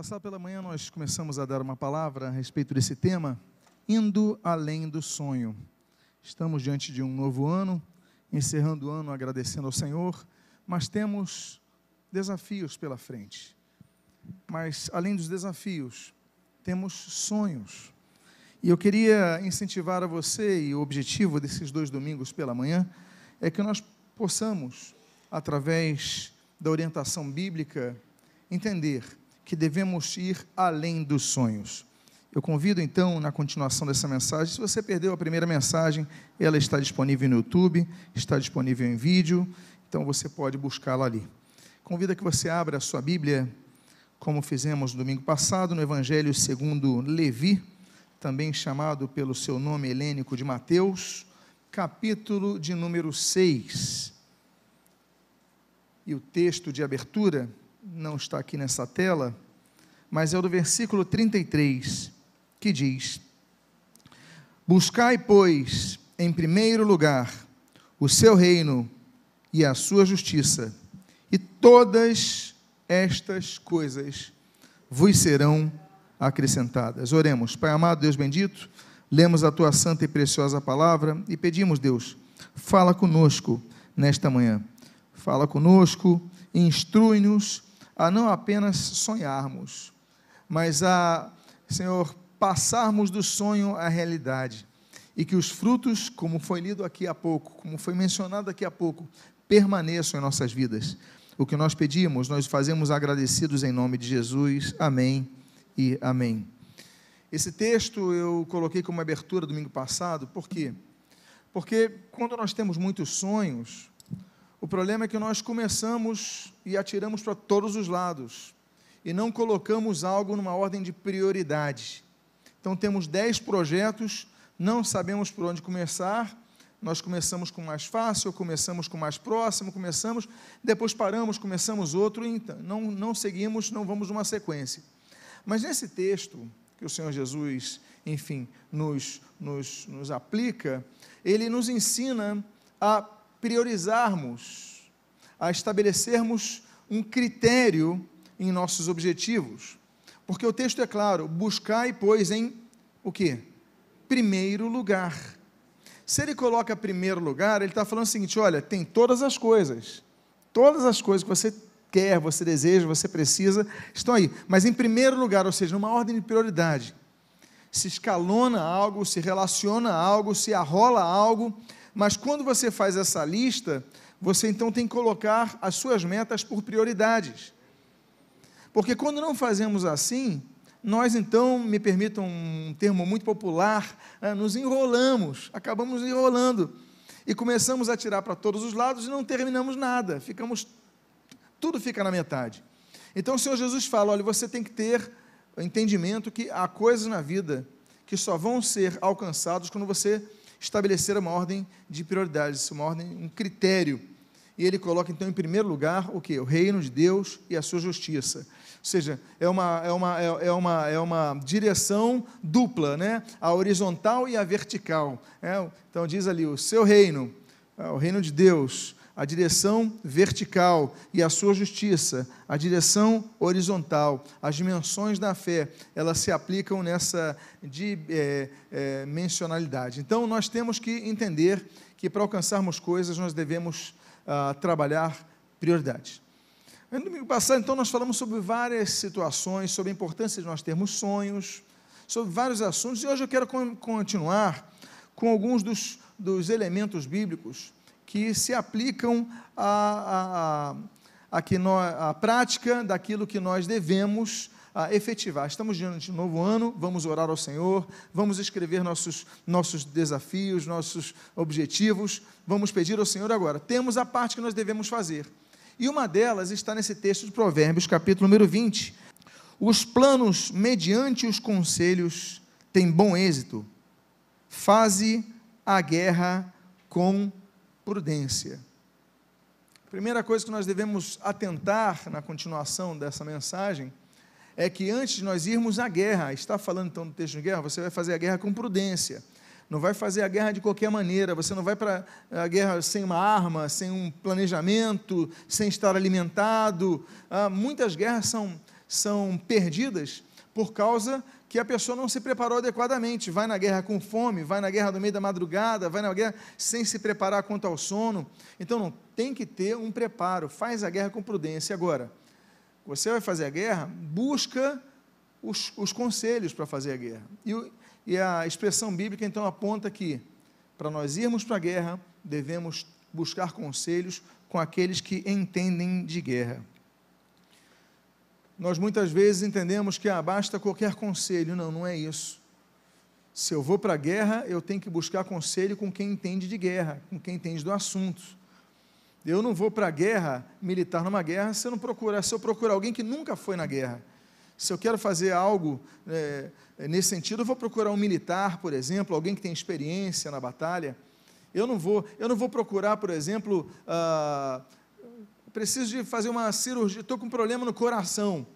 Passado pela manhã, nós começamos a dar uma palavra a respeito desse tema, indo além do sonho. Estamos diante de um novo ano, encerrando o ano agradecendo ao Senhor, mas temos desafios pela frente. Mas, além dos desafios, temos sonhos. E eu queria incentivar a você, e o objetivo desses dois domingos pela manhã, é que nós possamos, através da orientação bíblica, entender que devemos ir além dos sonhos. Eu convido então, na continuação dessa mensagem, se você perdeu a primeira mensagem, ela está disponível no YouTube, está disponível em vídeo, então você pode buscá-la ali. Convido que você abra a sua Bíblia, como fizemos no domingo passado, no Evangelho segundo Levi, também chamado pelo seu nome helênico de Mateus, capítulo de número 6. E o texto de abertura não está aqui nessa tela, mas é o do versículo 33, que diz: Buscai, pois, em primeiro lugar o seu reino e a sua justiça, e todas estas coisas vos serão acrescentadas. Oremos. Pai amado, Deus bendito, lemos a tua santa e preciosa palavra e pedimos, Deus, fala conosco nesta manhã. Fala conosco, instrui-nos a não apenas sonharmos, mas a, Senhor, passarmos do sonho à realidade. E que os frutos, como foi lido aqui há pouco, como foi mencionado aqui há pouco, permaneçam em nossas vidas. O que nós pedimos, nós fazemos agradecidos em nome de Jesus. Amém e amém. Esse texto eu coloquei como abertura domingo passado, por quê? Porque quando nós temos muitos sonhos, o problema é que nós começamos e atiramos para todos os lados e não colocamos algo numa ordem de prioridade. Então temos dez projetos, não sabemos por onde começar. Nós começamos com mais fácil, começamos com mais próximo, começamos, depois paramos, começamos outro, então, não, não seguimos, não vamos numa sequência. Mas nesse texto que o Senhor Jesus, enfim, nos, nos, nos aplica, ele nos ensina a priorizarmos, a estabelecermos um critério em nossos objetivos. Porque o texto é claro: buscai, pois, em o que? Primeiro lugar. Se ele coloca primeiro lugar, ele está falando o seguinte: olha, tem todas as coisas, todas as coisas que você quer, você deseja, você precisa, estão aí. Mas em primeiro lugar, ou seja, numa ordem de prioridade, se escalona algo, se relaciona algo, se arrola algo, mas quando você faz essa lista, você então tem que colocar as suas metas por prioridades. Porque quando não fazemos assim, nós então, me permitam um termo muito popular, né, nos enrolamos, acabamos enrolando e começamos a tirar para todos os lados e não terminamos nada, ficamos, tudo fica na metade. Então o Senhor Jesus fala: olha, você tem que ter o entendimento que há coisas na vida que só vão ser alcançados quando você estabelecer uma ordem de prioridades, uma ordem, um critério. E ele coloca então em primeiro lugar o que? O reino de Deus e a sua justiça. Ou seja, é uma, é uma, é, é uma, é uma direção dupla, né? a horizontal e a vertical. É? Então diz ali, o seu reino, é, o reino de Deus, a direção vertical e a sua justiça, a direção horizontal, as dimensões da fé, elas se aplicam nessa dimensionalidade. É, é, então, nós temos que entender que para alcançarmos coisas, nós devemos ah, trabalhar prioridades. No domingo passado, então, nós falamos sobre várias situações, sobre a importância de nós termos sonhos, sobre vários assuntos, e hoje eu quero continuar com alguns dos, dos elementos bíblicos que se aplicam à, à, à, à prática daquilo que nós devemos a efetivar. Estamos diante de um novo ano, vamos orar ao Senhor, vamos escrever nossos, nossos desafios, nossos objetivos, vamos pedir ao Senhor agora. Temos a parte que nós devemos fazer. E uma delas está nesse texto de Provérbios, capítulo número 20. Os planos, mediante os conselhos, têm bom êxito. Faze a guerra com prudência. A primeira coisa que nós devemos atentar na continuação dessa mensagem é que antes de nós irmos à guerra, está falando então do texto de guerra, você vai fazer a guerra com prudência. Não vai fazer a guerra de qualquer maneira, você não vai para a guerra sem uma arma, sem um planejamento, sem estar alimentado. Ah, muitas guerras são, são perdidas por causa que a pessoa não se preparou adequadamente. Vai na guerra com fome, vai na guerra no meio da madrugada, vai na guerra sem se preparar quanto ao sono. Então, não tem que ter um preparo. Faz a guerra com prudência. Agora, você vai fazer a guerra, busca os, os conselhos para fazer a guerra. E, e a expressão bíblica então aponta que, para nós irmos para a guerra, devemos buscar conselhos com aqueles que entendem de guerra. Nós muitas vezes entendemos que ah, basta qualquer conselho. Não, não é isso. Se eu vou para a guerra, eu tenho que buscar conselho com quem entende de guerra, com quem entende do assunto. Eu não vou para a guerra militar numa guerra se eu não procurar, se eu procurar alguém que nunca foi na guerra. Se eu quero fazer algo é, nesse sentido, eu vou procurar um militar, por exemplo, alguém que tem experiência na batalha. Eu não vou, eu não vou procurar, por exemplo, ah, preciso de fazer uma cirurgia, estou com um problema no coração.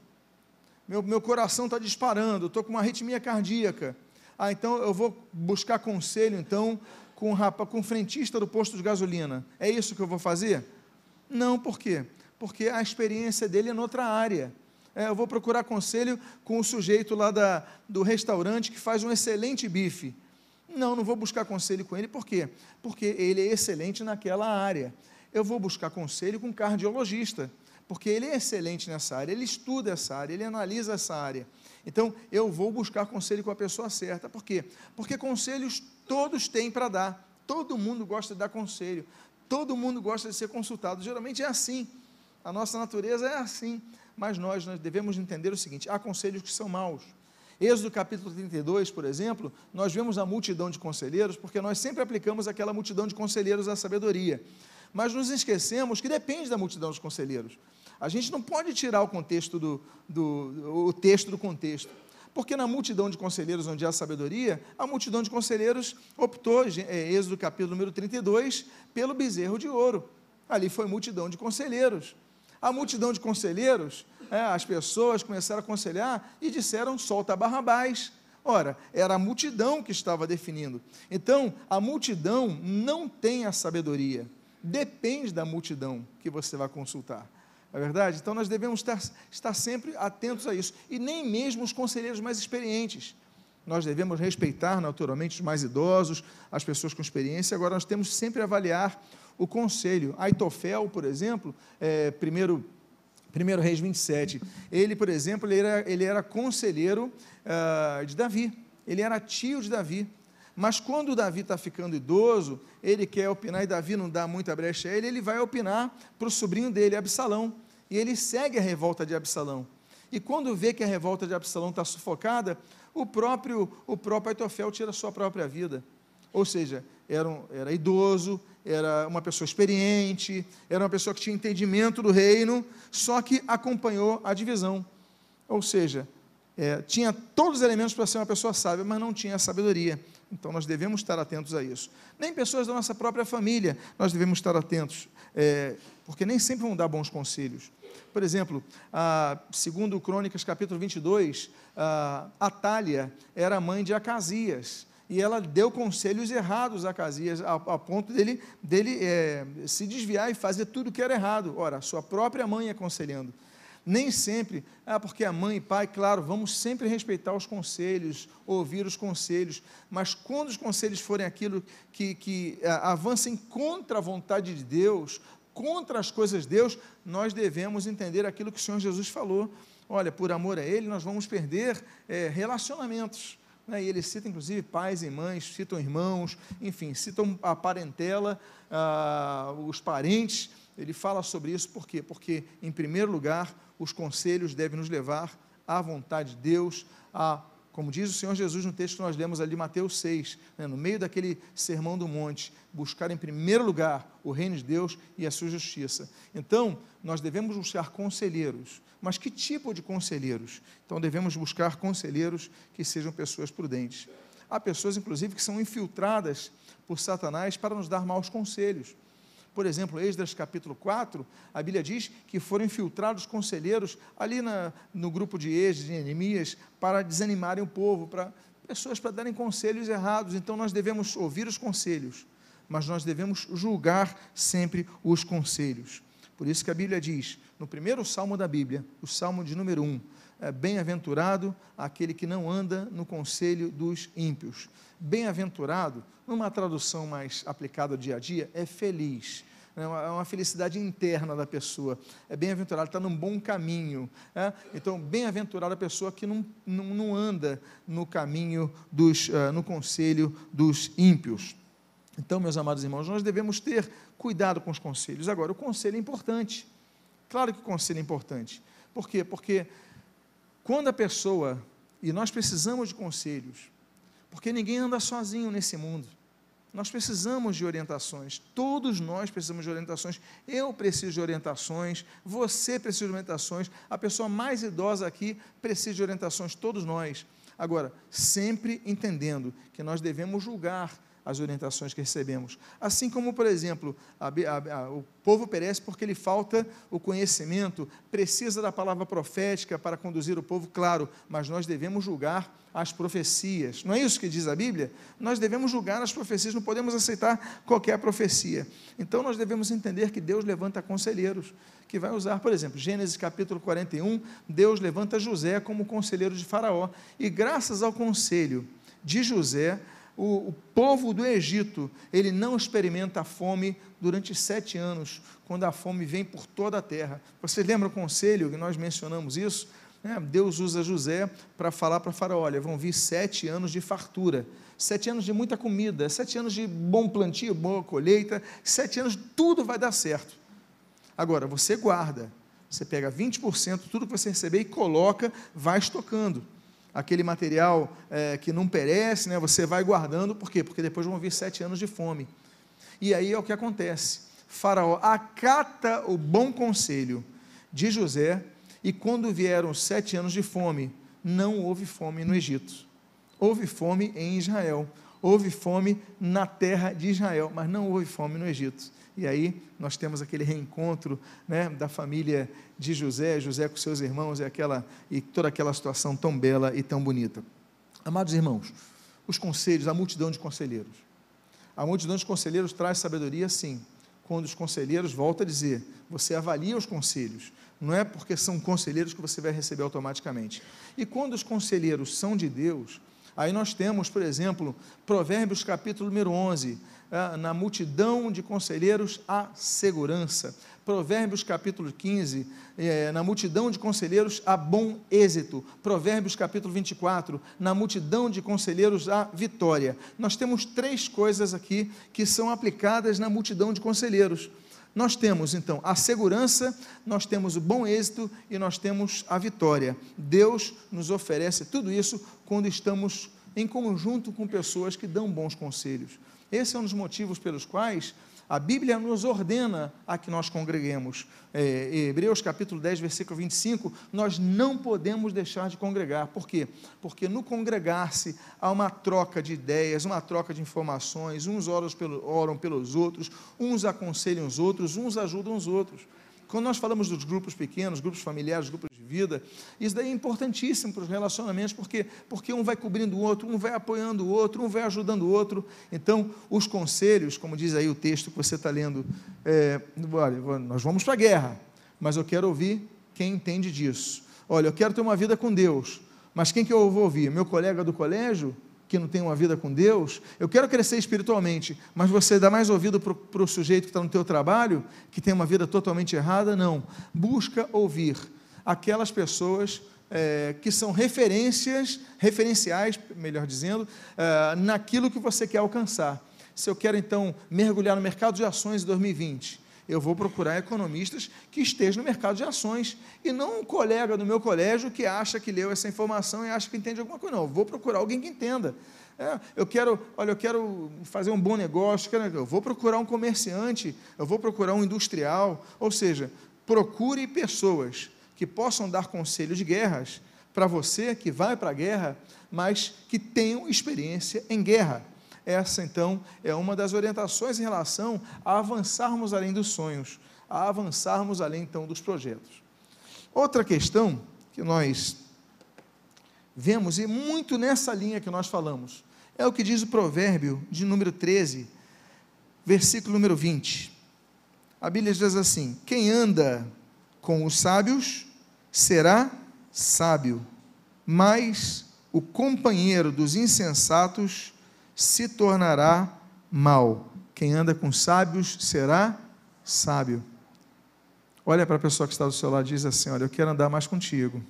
Meu, meu coração está disparando, estou com uma arritmia cardíaca. Ah, então eu vou buscar conselho, então, com o rapa, com o frentista do posto de gasolina. É isso que eu vou fazer? Não, por quê? Porque a experiência dele é noutra área é, eu vou procurar conselho com o sujeito lá da, do restaurante que faz um excelente bife. Não, não vou buscar conselho com ele, por quê? Porque ele é excelente naquela área. Eu vou buscar conselho com um cardiologista, porque ele é excelente nessa área, ele estuda essa área, ele analisa essa área. Então, eu vou buscar conselho com a pessoa certa. Por quê? Porque conselhos todos têm para dar. Todo mundo gosta de dar conselho. Todo mundo gosta de ser consultado. Geralmente é assim. A nossa natureza é assim mas nós, nós devemos entender o seguinte: há conselhos que são maus. Êxodo capítulo 32, por exemplo, nós vemos a multidão de conselheiros, porque nós sempre aplicamos aquela multidão de conselheiros à sabedoria. Mas nos esquecemos que depende da multidão de conselheiros. A gente não pode tirar o contexto do, do o texto do contexto. Porque na multidão de conselheiros onde há sabedoria, a multidão de conselheiros optou, é, Êxodo capítulo número 32, pelo bezerro de ouro. Ali foi multidão de conselheiros. A multidão de conselheiros, é, as pessoas começaram a aconselhar e disseram: solta Barrabás. Ora, era a multidão que estava definindo. Então, a multidão não tem a sabedoria. Depende da multidão que você vai consultar. É verdade? Então, nós devemos estar, estar sempre atentos a isso. E nem mesmo os conselheiros mais experientes. Nós devemos respeitar, naturalmente, os mais idosos, as pessoas com experiência. Agora, nós temos sempre avaliar o conselho. Aitofel, por exemplo, é, primeiro, primeiro Reis 27, ele, por exemplo, ele era, ele era conselheiro uh, de Davi, ele era tio de Davi. Mas quando Davi está ficando idoso, ele quer opinar e Davi não dá muita brecha a ele, ele vai opinar para o sobrinho dele, Absalão. E ele segue a revolta de Absalão. E quando vê que a revolta de Absalão está sufocada, o próprio, o próprio Aitofel tira a sua própria vida. Ou seja, era, um, era idoso, era uma pessoa experiente, era uma pessoa que tinha entendimento do reino, só que acompanhou a divisão. Ou seja, é, tinha todos os elementos para ser uma pessoa sábia, mas não tinha sabedoria. Então nós devemos estar atentos a isso. Nem pessoas da nossa própria família nós devemos estar atentos, é, porque nem sempre vão dar bons conselhos. Por exemplo, a, segundo Crônicas capítulo 22, a Atália era mãe de Acasias e ela deu conselhos errados a Casias, a, a ponto dele, dele é, se desviar e fazer tudo que era errado. Ora, sua própria mãe aconselhando. Nem sempre, ah, porque a mãe e pai, claro, vamos sempre respeitar os conselhos, ouvir os conselhos, mas quando os conselhos forem aquilo que, que é, avancem contra a vontade de Deus, contra as coisas de Deus, nós devemos entender aquilo que o Senhor Jesus falou. Olha, por amor a Ele, nós vamos perder é, relacionamentos né, e ele cita, inclusive, pais e mães, citam irmãos, enfim, citam a parentela, ah, os parentes. Ele fala sobre isso por quê? Porque, em primeiro lugar, os conselhos devem nos levar à vontade de Deus, a, como diz o Senhor Jesus no texto que nós lemos ali, Mateus 6, né, no meio daquele sermão do monte, buscar em primeiro lugar o reino de Deus e a sua justiça. Então, nós devemos buscar conselheiros, mas que tipo de conselheiros? Então devemos buscar conselheiros que sejam pessoas prudentes. Há pessoas, inclusive, que são infiltradas por Satanás para nos dar maus conselhos. Por exemplo, Esdras capítulo 4, a Bíblia diz que foram infiltrados conselheiros ali na, no grupo de Esdras, de Neemias, para desanimarem o povo, para pessoas para darem conselhos errados. Então nós devemos ouvir os conselhos, mas nós devemos julgar sempre os conselhos. Por isso que a Bíblia diz, no primeiro salmo da Bíblia, o salmo de número 1, é, bem-aventurado aquele que não anda no conselho dos ímpios. Bem-aventurado, numa tradução mais aplicada ao dia a dia, é feliz é uma felicidade interna da pessoa. É bem-aventurado, está num bom caminho. É? Então, bem-aventurada a pessoa que não, não, não, anda no caminho, dos, uh, no conselho dos ímpios. Então, meus amados irmãos, nós devemos ter cuidado com os conselhos. Agora, o conselho é importante. Claro que o conselho é importante. Por quê? Porque quando a pessoa, e nós precisamos de conselhos, porque ninguém anda sozinho nesse mundo. Nós precisamos de orientações, todos nós precisamos de orientações. Eu preciso de orientações, você precisa de orientações, a pessoa mais idosa aqui precisa de orientações, todos nós. Agora, sempre entendendo que nós devemos julgar as orientações que recebemos. Assim como, por exemplo, a, a, a, o povo perece porque lhe falta o conhecimento, precisa da palavra profética para conduzir o povo, claro, mas nós devemos julgar as profecias. Não é isso que diz a Bíblia? Nós devemos julgar as profecias, não podemos aceitar qualquer profecia. Então nós devemos entender que Deus levanta conselheiros, que vai usar, por exemplo, Gênesis capítulo 41, Deus levanta José como conselheiro de Faraó, e graças ao conselho de José, o, o, povo do Egito, ele não experimenta a fome durante sete anos, quando a fome vem por toda a terra. Você lembra o conselho que nós mencionamos isso? É, Deus usa José para falar para Faraó: olha, vão vir sete anos de fartura, sete anos de muita comida, sete anos de bom plantio, boa colheita, sete anos, tudo vai dar certo. Agora, você guarda, você pega 20%, tudo que você receber e coloca, vai estocando aquele material é, que não perece, né, você vai guardando, por quê? Porque depois vão vir sete anos de fome. E aí é o que acontece. Faraó acata o bom conselho de José, e quando vieram sete anos de fome, não houve fome no Egito. Houve fome em Israel. Houve fome na terra de Israel, mas não houve fome no Egito. E aí nós temos aquele reencontro né, da família de José, José com seus irmãos e, aquela, e toda aquela situação tão bela e tão bonita. Amados irmãos, os conselhos, a multidão de conselheiros. A multidão de conselheiros traz sabedoria, sim. Quando os conselheiros, volta a dizer, você avalia os conselhos, não é porque são conselheiros que você vai receber automaticamente. E quando os conselheiros são de Deus, aí nós temos, por exemplo, Provérbios capítulo número 11, ah, na multidão de conselheiros há segurança. Provérbios capítulo 15, eh, na multidão de conselheiros há bom êxito. Provérbios capítulo 24, na multidão de conselheiros há vitória. Nós temos três coisas aqui que são aplicadas na multidão de conselheiros. Nós temos então a segurança, nós temos o bom êxito e nós temos a vitória. Deus nos oferece tudo isso quando estamos em conjunto com pessoas que dão bons conselhos. Esse é um dos motivos pelos quais a Bíblia nos ordena a que nós congreguemos. É, Hebreus capítulo 10, versículo 25, nós não podemos deixar de congregar. Por quê? Porque no congregar-se há uma troca de ideias, uma troca de informações, uns oram, pelo, oram pelos outros, uns aconselham os outros, uns ajudam os outros. Quando nós falamos dos grupos pequenos, grupos familiares, grupos de vida, isso daí é importantíssimo para os relacionamentos, porque, porque um vai cobrindo o outro, um vai apoiando o outro, um vai ajudando o outro. Então, os conselhos, como diz aí o texto que você está lendo, é, olha, nós vamos para a guerra, mas eu quero ouvir quem entende disso. Olha, eu quero ter uma vida com Deus, mas quem que eu vou ouvir? Meu colega do colégio? Que não tem uma vida com Deus, eu quero crescer espiritualmente, mas você dá mais ouvido para o sujeito que está no teu trabalho, que tem uma vida totalmente errada? Não. Busca ouvir aquelas pessoas é, que são referências, referenciais, melhor dizendo, é, naquilo que você quer alcançar. Se eu quero, então, mergulhar no mercado de ações em 2020, eu vou procurar economistas que estejam no mercado de ações e não um colega do meu colégio que acha que leu essa informação e acha que entende alguma coisa. Não, vou procurar alguém que entenda. É, eu quero, olha, eu quero fazer um bom negócio, eu vou procurar um comerciante, eu vou procurar um industrial, ou seja, procure pessoas que possam dar conselhos de guerras para você que vai para a guerra, mas que tenham experiência em guerra. Essa, então, é uma das orientações em relação a avançarmos além dos sonhos, a avançarmos além, então, dos projetos. Outra questão que nós vemos, e muito nessa linha que nós falamos, é o que diz o provérbio de número 13, versículo número 20. A Bíblia diz assim: Quem anda com os sábios será sábio, mas o companheiro dos insensatos se tornará mal. Quem anda com sábios será sábio. Olha para a pessoa que está do seu lado e diz assim: Olha, eu quero andar mais contigo.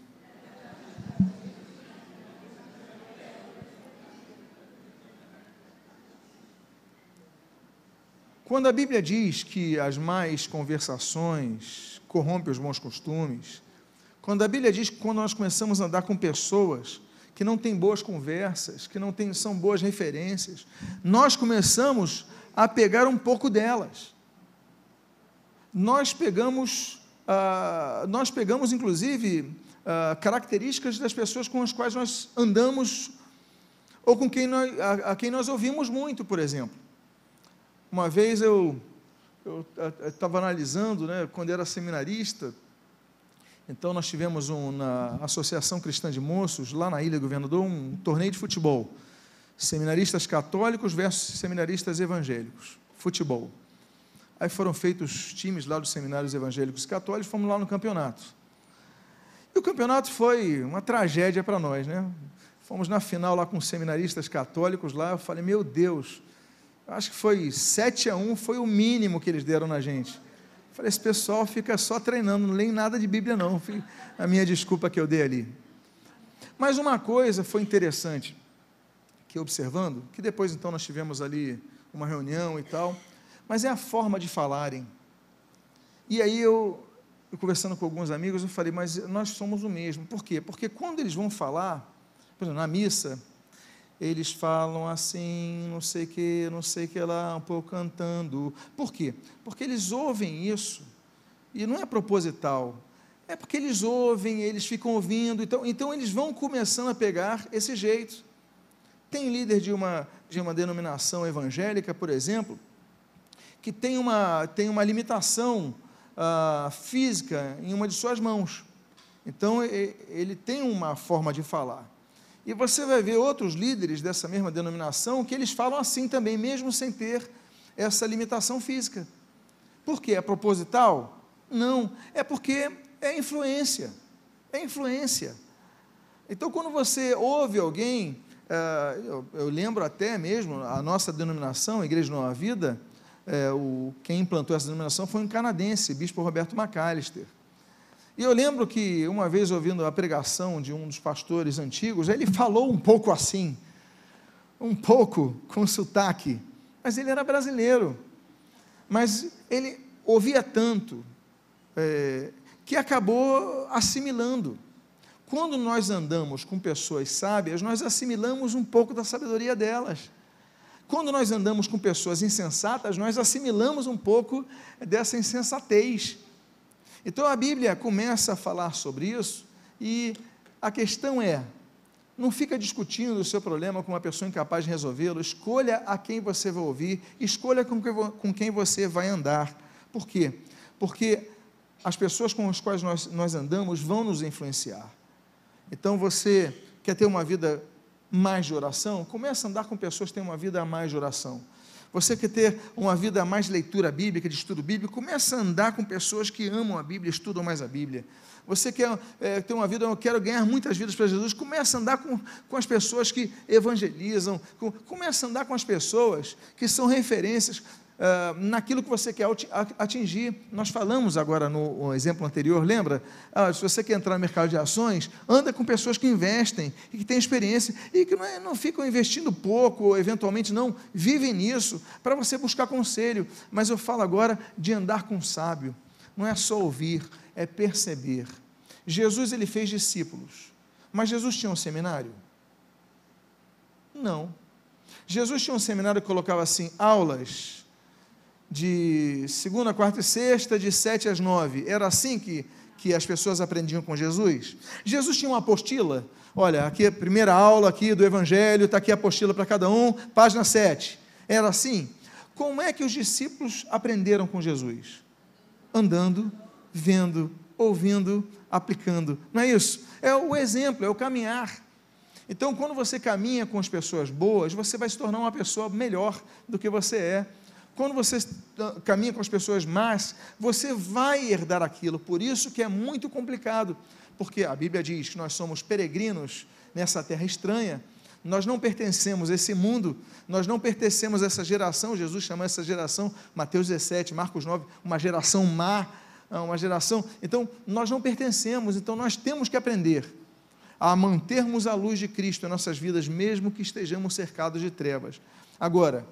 Quando a Bíblia diz que as más conversações corrompem os bons costumes, quando a Bíblia diz que quando nós começamos a andar com pessoas que não têm boas conversas, que não são boas referências, nós começamos a pegar um pouco delas. Nós pegamos, ah, nós pegamos inclusive ah, características das pessoas com as quais nós andamos ou com quem nós, a, a quem nós ouvimos muito, por exemplo. Uma vez eu estava analisando, né, quando era seminarista, então nós tivemos um, na Associação Cristã de Moços, lá na Ilha Governador, um torneio de futebol. Seminaristas católicos versus seminaristas evangélicos. Futebol. Aí foram feitos times lá dos seminários evangélicos católicos, fomos lá no campeonato. E o campeonato foi uma tragédia para nós, né? Fomos na final lá com seminaristas católicos lá, eu falei, meu Deus, acho que foi 7 a 1, foi o mínimo que eles deram na gente. Falei, esse pessoal fica só treinando, não lê nada de Bíblia não. Foi a minha desculpa que eu dei ali. Mas uma coisa foi interessante, que observando, que depois então nós tivemos ali uma reunião e tal, mas é a forma de falarem. E aí eu, eu conversando com alguns amigos, eu falei, mas nós somos o mesmo. Por quê? Porque quando eles vão falar, por exemplo, na missa, eles falam assim, não sei que, não sei que lá, um pouco cantando. Por quê? Porque eles ouvem isso, e não é proposital, é porque eles ouvem, eles ficam ouvindo, então, então eles vão começando a pegar esse jeito. Tem líder de uma, de uma denominação evangélica, por exemplo, que tem uma, tem uma limitação uh, física em uma de suas mãos. Então, ele tem uma forma de falar. E você vai ver outros líderes dessa mesma denominação que eles falam assim também, mesmo sem ter essa limitação física. Por quê? É proposital? Não. É porque é influência. É influência. Então, quando você ouve alguém, uh, eu, eu, lembro até mesmo, a nossa denominação, Igreja Nova Vida, uh, o, quem implantou essa denominação foi um canadense, Bispo Roberto McAllister. E eu lembro que uma vez ouvindo a pregação de um dos pastores antigos, ele falou um pouco assim, um pouco com sotaque, mas ele era brasileiro. Mas ele ouvia tanto é, que acabou assimilando. Quando nós andamos com pessoas sábias, nós assimilamos um pouco da sabedoria delas. Quando nós andamos com pessoas insensatas, nós assimilamos um pouco dessa insensatez. Então a Bíblia começa a falar sobre isso e a questão é: não fica discutindo o seu problema com uma pessoa incapaz de resolvê-lo, escolha a quem você vai ouvir, escolha com quem você vai andar. Por quê? Porque as pessoas com as quais nós, nós andamos vão nos influenciar. Então você quer ter uma vida mais de oração? Comece a andar com pessoas que têm uma vida mais de oração. Você quer ter uma vida mais leitura bíblica, de estudo bíblico? Começa a andar com pessoas que amam a Bíblia, estudam mais a Bíblia. Você quer é, ter uma vida, eu quero ganhar muitas vidas para Jesus? Começa a andar com, com as pessoas que evangelizam. Com, começa a andar com as pessoas que são referências uh, naquilo que você quer atingir. Nós falamos agora no, exemplo anterior, lembra? Ah, se você quer entrar no mercado de ações, anda com pessoas que investem e que têm experiência e que não, é, não ficam investindo pouco, ou eventualmente não, vivem nisso, para você buscar conselho. Mas eu falo agora de andar com sábio. Não é só ouvir, é perceber. Jesus ele fez discípulos, mas Jesus tinha um seminário? Não. Jesus tinha um seminário que colocava assim, aulas de segunda, quarta e sexta, de sete às nove. Era assim que, que as pessoas aprendiam com Jesus? Jesus tinha uma apostila. Olha, aqui a primeira aula aqui do Evangelho, está aqui a apostila para cada um, página 7. Era assim? Como é que os discípulos aprenderam com Jesus? Andando, vendo, ouvindo, aplicando. Não é isso? É o exemplo, é o caminhar. Então, quando você caminha com as pessoas boas, você vai se tornar uma pessoa melhor do que você é quando você caminha com as pessoas más, você vai herdar aquilo. Por isso que é muito complicado. porque a Bíblia diz que nós somos peregrinos nessa terra estranha, nós não pertencemos a esse mundo, nós não pertencemos a essa geração, Jesus chama essa geração, Mateus 17, Marcos 9, uma geração má, ah, uma geração. Então, nós não pertencemos, então nós temos que aprender a mantermos a luz de Cristo em nossas vidas, mesmo que estejamos cercados de trevas. Agora,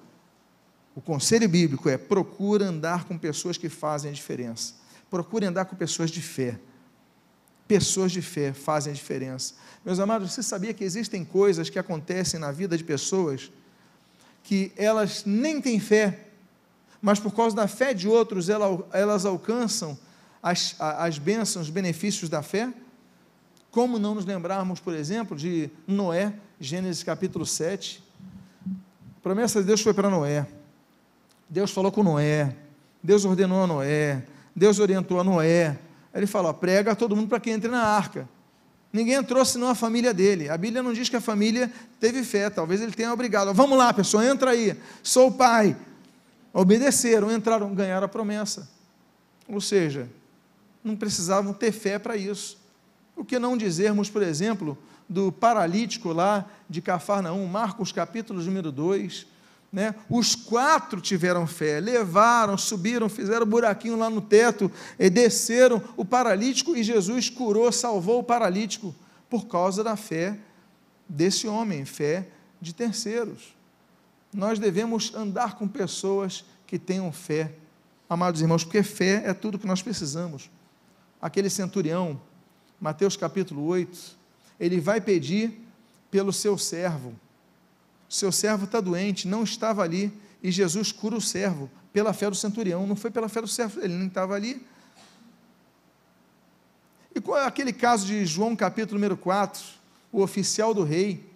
o conselho bíblico é: procura andar com pessoas que fazem a diferença. Procure andar com pessoas de fé. Pessoas de fé fazem a diferença. Meus amados, você sabia que existem coisas que acontecem na vida de pessoas que elas nem têm fé, mas por causa da fé de outros elas alcançam as, as bênçãos, os benefícios da fé? Como não nos lembrarmos, por exemplo, de Noé, Gênesis capítulo 7. A promessa de Deus foi para Noé. Deus falou com Noé, Deus ordenou a Noé, Deus orientou a Noé. Ele falou: prega todo mundo para que entre na arca. Ninguém entrou senão a família dele. A Bíblia não diz que a família teve fé, talvez ele tenha obrigado. Vamos lá, pessoal, entra aí. Sou o pai. Obedeceram, entraram, ganharam a promessa. Ou seja, não precisavam ter fé para isso. O que não dizermos, por exemplo, do paralítico lá de Cafarnaum, Marcos capítulo número 2, né? Os quatro tiveram fé, levaram, subiram, fizeram buraquinho lá no teto, e desceram o paralítico e Jesus curou, salvou o paralítico por causa da fé desse homem, fé de terceiros. Nós devemos andar com pessoas que tenham fé, amados irmãos, porque fé é tudo que nós precisamos. Aquele centurião, Mateus capítulo 8, ele vai pedir pelo seu servo seu servo está doente, não estava ali, e Jesus cura o servo pela fé do centurião, não foi pela fé do servo, ele nem estava ali. E qual é aquele caso de João capítulo número 4, o oficial do rei?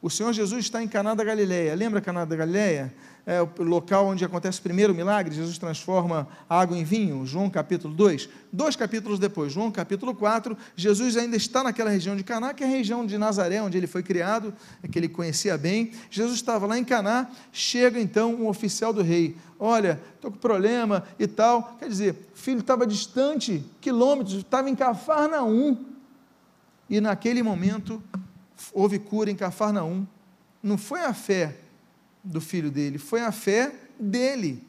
O Senhor Jesus está em Caná da Galileia. Lembra Caná da Galileia? É o local onde acontece o primeiro milagre, Jesus transforma água em vinho, João capítulo 2. Dois capítulos depois, João capítulo 4, Jesus ainda está naquela região de Caná, que é a região de Nazaré, onde ele foi criado, que ele conhecia bem. Jesus estava lá em Caná, chega então um oficial do rei. Olha, estou com problema e tal. Quer dizer, o filho estava distante, quilômetros, estava em Cafarnaum. E naquele momento houve cura em Cafarnaum. Não foi a fé do filho dele, foi a fé dele.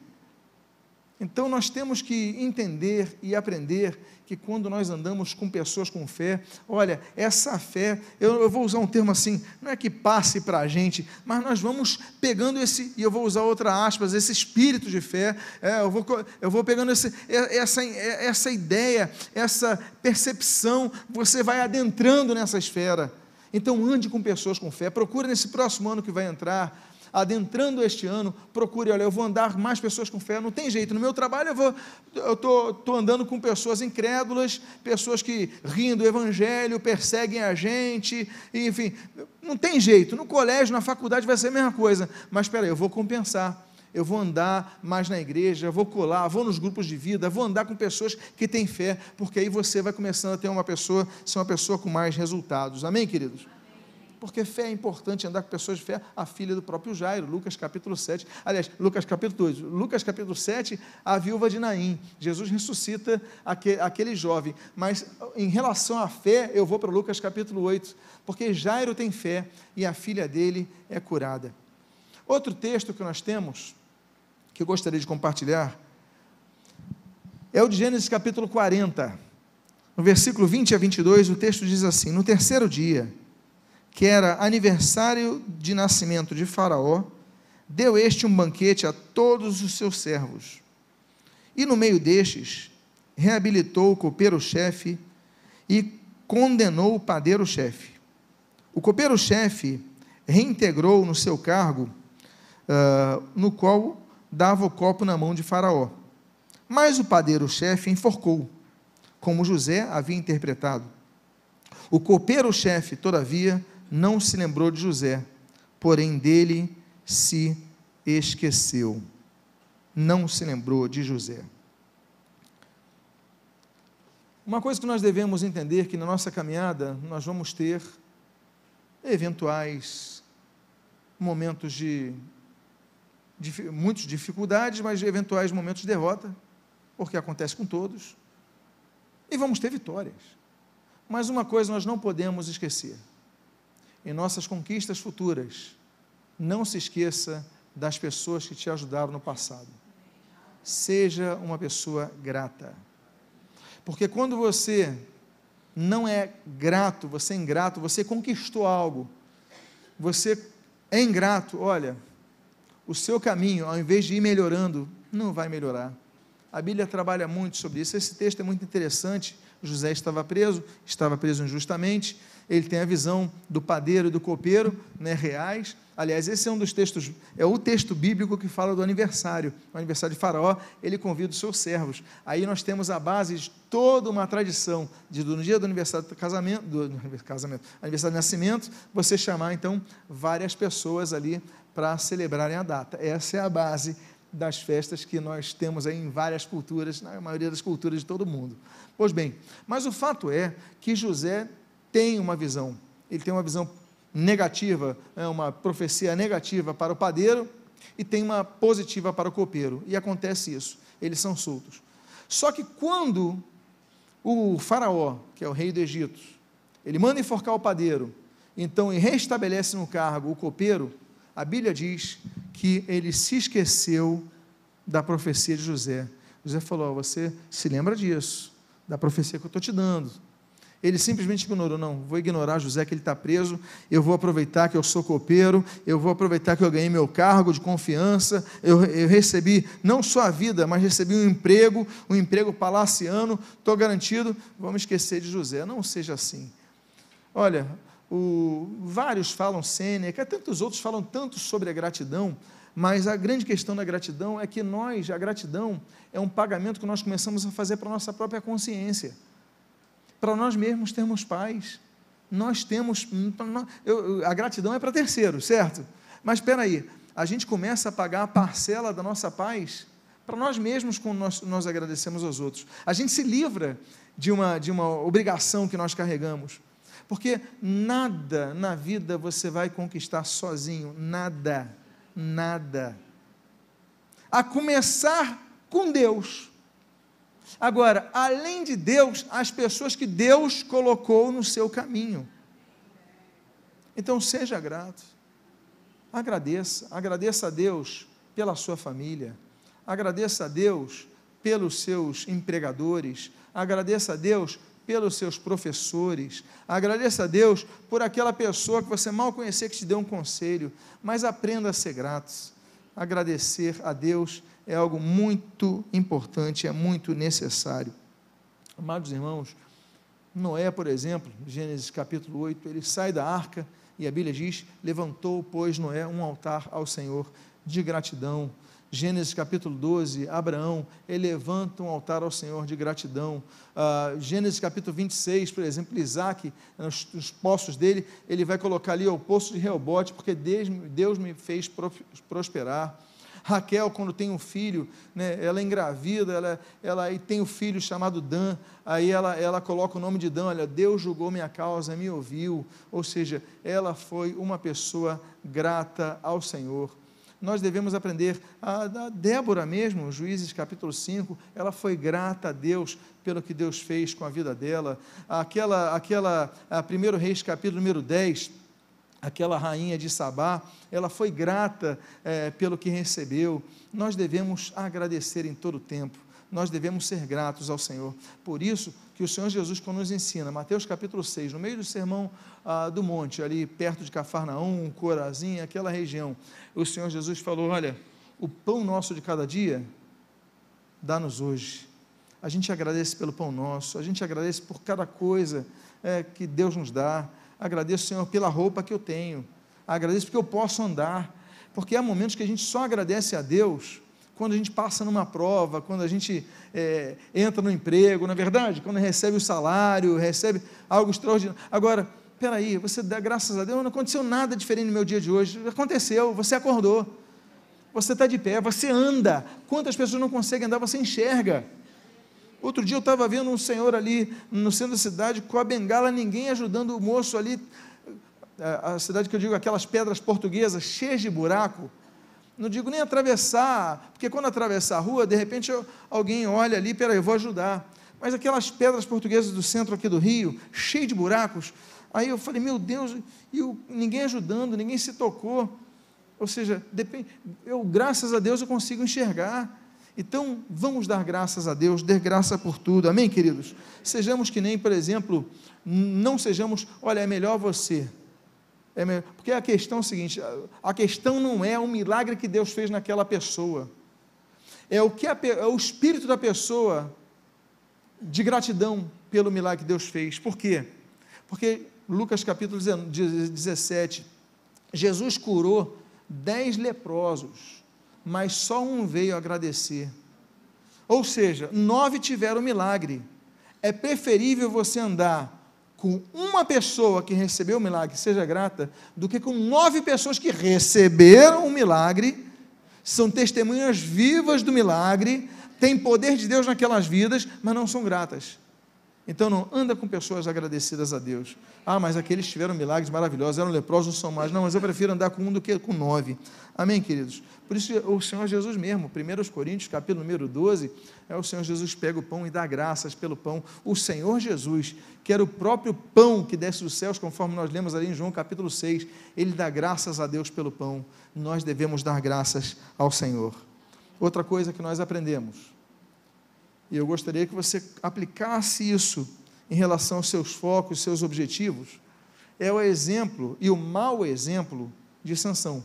Então nós temos que entender e aprender que quando nós andamos com pessoas com fé, olha, essa fé, eu, eu vou usar um termo assim, não é que passe para a gente, mas nós vamos pegando esse, e eu vou usar outra aspas, esse espírito de fé, é, eu, vou, eu vou pegando esse, essa, essa ideia, essa percepção, você vai adentrando nessa esfera. Então ande com pessoas com fé, procure nesse próximo ano que vai entrar, adentrando este ano, procure, olha, eu vou andar mais pessoas com fé, não tem jeito, no meu trabalho eu vou, eu tô, tô andando com pessoas incrédulas, pessoas que riem do evangelho, perseguem a gente, enfim, não tem jeito, no colégio, na faculdade vai ser a mesma coisa, mas espera eu vou compensar, eu vou andar mais na igreja, vou colar, vou nos grupos de vida, vou andar com pessoas que têm fé, porque aí você vai começando a ter uma pessoa, ser uma pessoa com mais resultados. Amém, queridos? Porque fé é importante andar com pessoas de fé, a filha do próprio Jairo, Lucas capítulo 7, aliás, Lucas capítulo 2, Lucas capítulo 7, a viúva de Naim, Jesus ressuscita aquele, aquele jovem, mas em relação à fé, eu vou para Lucas capítulo 8, porque Jairo tem fé e a filha dele é curada. Outro texto que nós temos, que eu gostaria de compartilhar, é o de Gênesis capítulo 40, no versículo 20 a 22, o texto diz assim: No terceiro dia, que era aniversário de nascimento de Faraó, deu este um banquete a todos os seus servos. E no meio destes, reabilitou o copeiro-chefe e condenou o padeiro-chefe. O copeiro-chefe reintegrou no seu cargo, uh, no qual dava o copo na mão de Faraó. Mas o padeiro-chefe enforcou, como José havia interpretado. O copeiro-chefe, todavia, não se lembrou de José, porém dele se esqueceu. Não se lembrou de José. Uma coisa que nós devemos entender que na nossa caminhada nós vamos ter eventuais momentos de, de muitas dificuldades, mas eventuais momentos de derrota, porque acontece com todos. E vamos ter vitórias. Mas uma coisa nós não podemos esquecer: em nossas conquistas futuras, não se esqueça das pessoas que te ajudaram no passado. Seja uma pessoa grata. Porque quando você não é grato, você é ingrato, você conquistou algo, você é ingrato, olha, o seu caminho, ao invés de ir melhorando, não vai melhorar. A Bíblia trabalha muito sobre isso. Esse texto é muito interessante. José estava preso, estava preso injustamente. Ele tem a visão do padeiro e do copeiro, né, reais. Aliás, esse é um dos textos, é o texto bíblico que fala do aniversário. O aniversário de Faraó, ele convida os seus servos. Aí nós temos a base de toda uma tradição de no dia do aniversário do casamento, do, do casamento, aniversário de nascimento, você chamar então várias pessoas ali para celebrarem a data. Essa é a base das festas que nós temos aí em várias culturas, na maioria das culturas de todo mundo. Pois bem, mas o fato é que José tem uma visão, ele tem uma visão negativa, é uma profecia negativa para o padeiro e tem uma positiva para o copeiro. E acontece isso, eles são soltos. Só que quando o faraó, que é o rei do Egito, ele manda enforcar o padeiro, então e restabelece no cargo o copeiro, a Bíblia diz que ele se esqueceu da profecia de José. José falou: Você se lembra disso, da profecia que eu estou te dando. Ele simplesmente ignorou, não, vou ignorar José que ele está preso, eu vou aproveitar que eu sou copeiro, eu vou aproveitar que eu ganhei meu cargo de confiança, eu, eu recebi não só a vida, mas recebi um emprego, um emprego palaciano, estou garantido, vamos esquecer de José. Não seja assim. Olha, o, vários falam Sêneca, tantos outros falam tanto sobre a gratidão, mas a grande questão da gratidão é que nós, a gratidão é um pagamento que nós começamos a fazer para a nossa própria consciência para nós mesmos termos paz. Nós temos. Eu, a gratidão é para terceiros, certo? Mas espera aí, a gente começa a pagar a parcela da nossa paz para nós mesmos quando nós, nós agradecemos aos outros. A gente se livra de uma, de uma obrigação que nós carregamos. Porque nada na vida você vai conquistar sozinho, nada, nada. A começar com Deus. Agora, além de Deus, as pessoas que Deus colocou no seu caminho. Então, seja grato. Agradeça. Agradeça a Deus pela sua família. Agradeça a Deus pelos seus empregadores. Agradeça a Deus pelos seus professores. Agradeça a Deus por aquela pessoa que você mal conhecia que te deu um conselho. Mas aprenda a ser grato. Agradecer a Deus é algo muito importante, é muito necessário. Amados irmãos, Noé, por exemplo, Gênesis capítulo 8, ele sai da arca e a Bíblia diz: levantou, pois, Noé um altar ao Senhor de gratidão. Gênesis capítulo 12, Abraão, ele levanta um altar ao Senhor de gratidão. Uh, Gênesis capítulo 26, por exemplo, Isaac, nos, nos, poços dele, ele vai colocar ali o poço de Reobote, porque Deus, Deus me fez prosperar. Raquel, quando tem um filho, né, ela é engravida, ela, ela e tem um filho chamado Dan, aí ela, ela coloca o nome de Dan, olha, Deus julgou minha causa, me ouviu, ou seja, ela foi uma pessoa grata ao Senhor. Nós devemos aprender, a, Débora mesmo, Juízes capítulo 5, ela foi grata a Deus pelo que Deus fez com a vida dela. Aquela, aquela, a 1 Reis capítulo número 10, aquela rainha de Sabá, ela foi grata é, pelo que recebeu. Nós devemos agradecer em todo o tempo, nós devemos ser gratos ao Senhor. Por isso que o Senhor Jesus, quando nos ensina, Mateus capítulo 6, no meio do sermão ah, do monte, ali perto de Cafarnaum, Corazim, aquela região, o Senhor Jesus falou: Olha, o pão nosso de cada dia, dá-nos hoje. A gente agradece pelo pão nosso, a gente agradece por cada coisa é, que Deus nos dá Agradeço, Senhor, pela roupa que eu tenho. Agradeço porque eu posso andar. Porque há momentos que a gente só agradece a Deus quando a gente passa numa prova, quando a gente é, entra no emprego, na é verdade, quando recebe o salário, recebe algo extraordinário. Agora, peraí, você dá graças a Deus, não aconteceu nada diferente no meu dia de hoje. Aconteceu, você acordou, você está de pé, você anda. Quantas pessoas não conseguem andar, você enxerga. Outro dia eu estava vendo um senhor ali no centro da cidade com a bengala, ninguém ajudando o moço ali. A cidade que eu digo, aquelas pedras portuguesas cheias de buraco. Não digo nem atravessar, porque quando atravessar a rua, de repente eu, alguém olha ali, peraí, eu vou ajudar. mas aquelas pedras portuguesas do centro aqui do Rio, cheio de buracos. Aí eu falei, meu Deus, e ninguém ajudando, ninguém se tocou. Ou seja, eu, graças a Deus, eu consigo enxergar. Então, vamos dar graças a Deus, dê graça por tudo, amém, queridos? Sejamos que nem, por exemplo, não sejamos, olha, é melhor você. É melhor, porque a questão é a seguinte: a questão não é o milagre que Deus fez naquela pessoa, é o que a, é o espírito da pessoa de gratidão pelo milagre que Deus fez. Por quê? Porque Lucas capítulo 17, Jesus curou dez leprosos, mas só um veio agradecer. Ou seja, nove tiveram milagre. É preferível você andar com uma pessoa que recebeu o milagre, seja grata, do que com nove pessoas que receberam o milagre, são testemunhas vivas do milagre, têm poder de Deus naquelas vidas, mas não são gratas. Então não anda com pessoas agradecidas a Deus. Ah, mas aqueles tiveram milagres maravilhosos, eram leprosos, não são mais. Não, mas eu prefiro andar com um do que com nove. Amém, queridos? Por isso o Senhor Jesus mesmo, 1 Coríntios, capítulo número 12, é o Senhor Jesus pega o pão e dá graças pelo pão. O Senhor Jesus, que era o próprio pão que desce dos céus, conforme nós lemos ali em João capítulo 6, ele dá graças a Deus pelo pão. Nós devemos dar graças ao Senhor. Outra coisa que nós aprendemos, e eu gostaria que você aplicasse isso em relação aos seus focos, seus objetivos, é o exemplo e o mau exemplo de Sansão.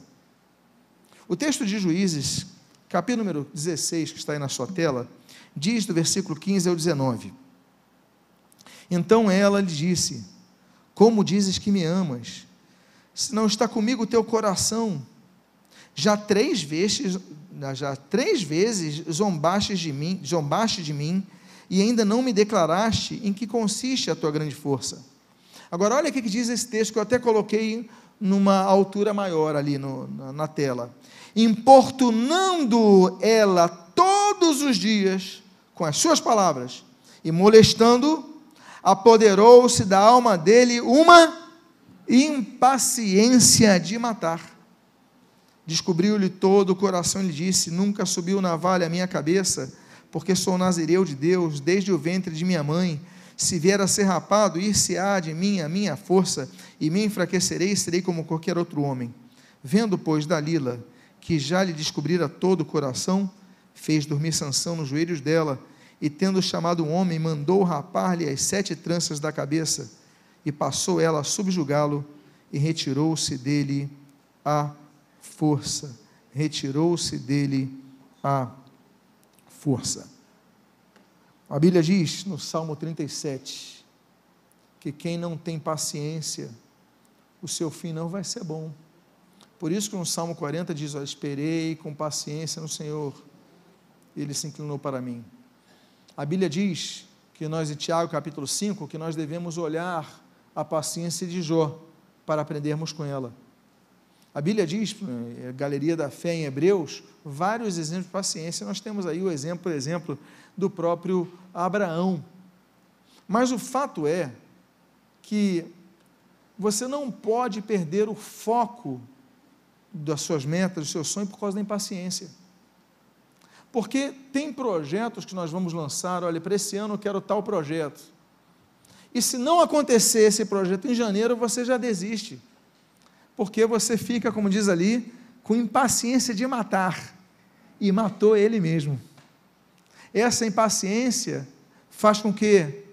O texto de Juízes, capítulo número 16, que está aí na sua tela, diz do versículo 15 ao 19: Então ela lhe disse: Como dizes que me amas? Se não está comigo o teu coração, já três vezes já três vezes zombaste de mim, zombaste de mim e ainda não me declaraste em que consiste a tua grande força. Agora, olha o que diz esse texto que eu até coloquei numa altura maior ali no, na, na tela. Importunando ela todos os dias com as suas palavras e molestando, apoderou-se da alma dele uma impaciência de matar descobriu-lhe todo o coração e lhe disse: Nunca subiu navalha à minha cabeça, porque sou nazireu de Deus desde o ventre de minha mãe. Se vier a ser rapado, ir-se-á de mim a minha força, e me enfraquecerei e serei como qualquer outro homem. Vendo, pois, Dalila, que já lhe descobrira todo o coração, fez dormir Sansão nos joelhos dela, e tendo chamado o homem, mandou rapar-lhe as sete tranças da cabeça, e passou ela a subjugá-lo, e retirou-se dele a força, retirou-se dele a força. A Bíblia diz no Salmo 37 que quem não tem paciência, o seu fim não vai ser bom. Por isso que no Salmo 40 diz: ó, Esperei com paciência no Senhor, ele se inclinou para mim. A Bíblia diz que nós, em Tiago capítulo 5, que nós devemos olhar a paciência de Jó para aprendermos com ela. A Bíblia diz, a Galeria da Fé em Hebreus, vários exemplos de paciência. Nós temos aí o exemplo, por exemplo, do próprio Abraão. Mas o fato é que você não pode perder o foco das suas metas, do seu sonho, por causa da impaciência. Porque tem projetos que nós vamos lançar, olha, para esse ano eu quero tal projeto. E se não acontecer esse projeto em janeiro, você já desiste porque você fica, como diz ali, com impaciência de matar, e matou ele mesmo. Essa impaciência faz com que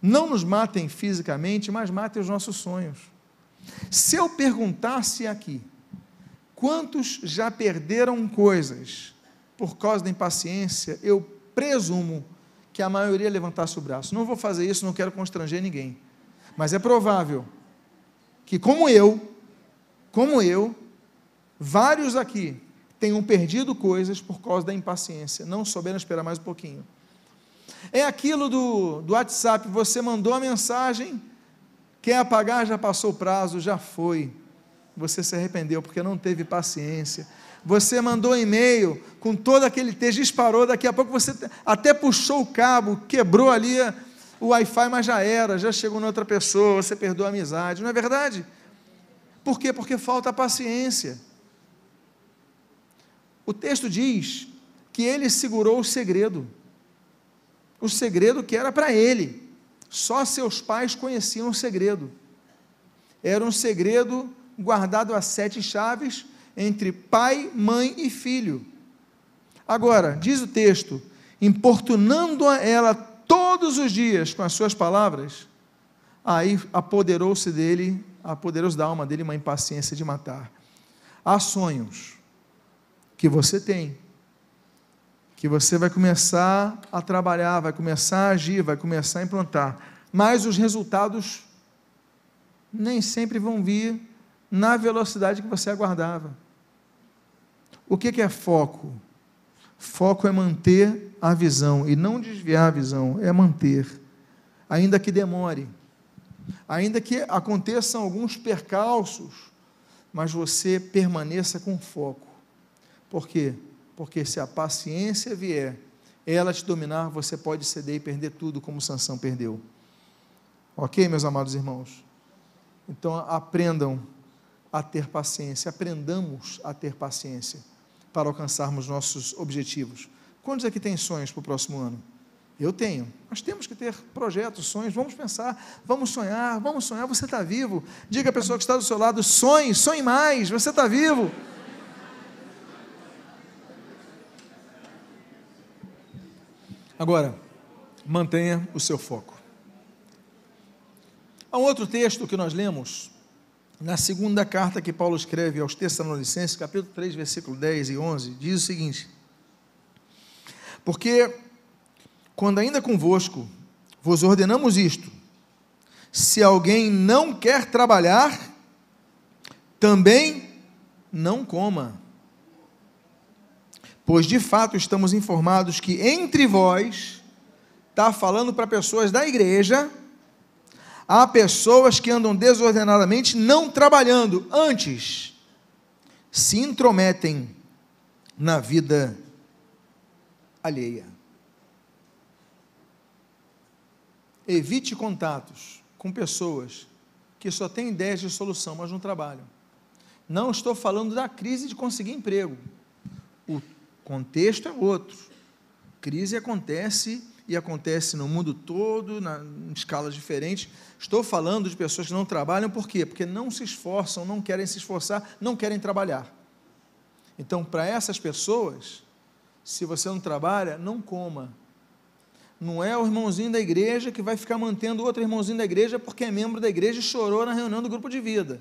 não nos matem fisicamente, mas matem os nossos sonhos. Se eu perguntasse aqui, quantos já perderam coisas por causa da impaciência, eu presumo que a maioria levantasse o braço. Não vou fazer isso, não quero constranger ninguém. Mas é provável que, como eu, como eu, vários aqui tenham perdido coisas por causa da impaciência, não souberam esperar mais um pouquinho. É aquilo do, do WhatsApp, você mandou a mensagem, quer apagar, já passou o prazo, já foi. Você se arrependeu porque não teve paciência. Você mandou e-mail com todo aquele texto, disparou, daqui a pouco você até puxou o cabo, quebrou ali o Wi-Fi, mas já era, já chegou na outra pessoa, você perdeu a amizade, não é verdade? Por quê? Porque falta paciência. O texto diz que ele segurou o segredo. o segredo que era para ele. Só seus pais conheciam o segredo. Era um segredo guardado a sete chaves entre pai, mãe e filho. Agora, diz o texto: importunando a ela todos os dias com as suas palavras, aí apoderou-se dele, apoderou-se da alma dele uma impaciência de matar. Há sonhos que você tem, que você vai começar a trabalhar, vai começar a agir, vai começar a implantar, mas os resultados nem sempre vão vir na velocidade que você aguardava. O que é foco? Foco é manter a visão e não desviar a visão, é manter, ainda que demore, ainda que aconteçam alguns percalços, mas você permaneça com foco. Por quê? Porque se a paciência vier, ela te dominar, você pode ceder e perder tudo, como Sansão perdeu. Ok, meus amados irmãos? Então aprendam a ter paciência, aprendamos a ter paciência para alcançarmos nossos objetivos. Quantos aqui têm sonhos para o próximo ano? Eu tenho. Nós temos que ter projetos, sonhos. Vamos pensar, vamos sonhar, vamos sonhar. Você está vivo. Diga à pessoa que está do seu lado: sonhe, sonhe mais. Você está vivo. Agora, mantenha o seu foco. Há um outro texto que nós lemos na segunda carta que Paulo escreve aos Tessalonicenses, capítulo 3, versículo 10 e 11, diz o seguinte: Porque quando ainda convosco vos ordenamos isto, se alguém não quer trabalhar, também não coma. Pois de fato estamos informados que entre vós, está falando para pessoas da igreja, há pessoas que andam desordenadamente não trabalhando, antes se intrometem na vida alheia. Evite contatos com pessoas que só têm ideias de solução, mas não trabalham. Não estou falando da crise de conseguir emprego. O contexto é outro. Crise acontece e acontece no mundo todo, na, em escalas diferentes. Estou falando de pessoas que não trabalham, por quê? Porque não se esforçam, não querem se esforçar, não querem trabalhar. Então, para essas pessoas, se você não trabalha, não coma. Não é o irmãozinho da igreja que vai ficar mantendo outro irmãozinho da igreja porque é membro da igreja e chorou na reunião do grupo de vida.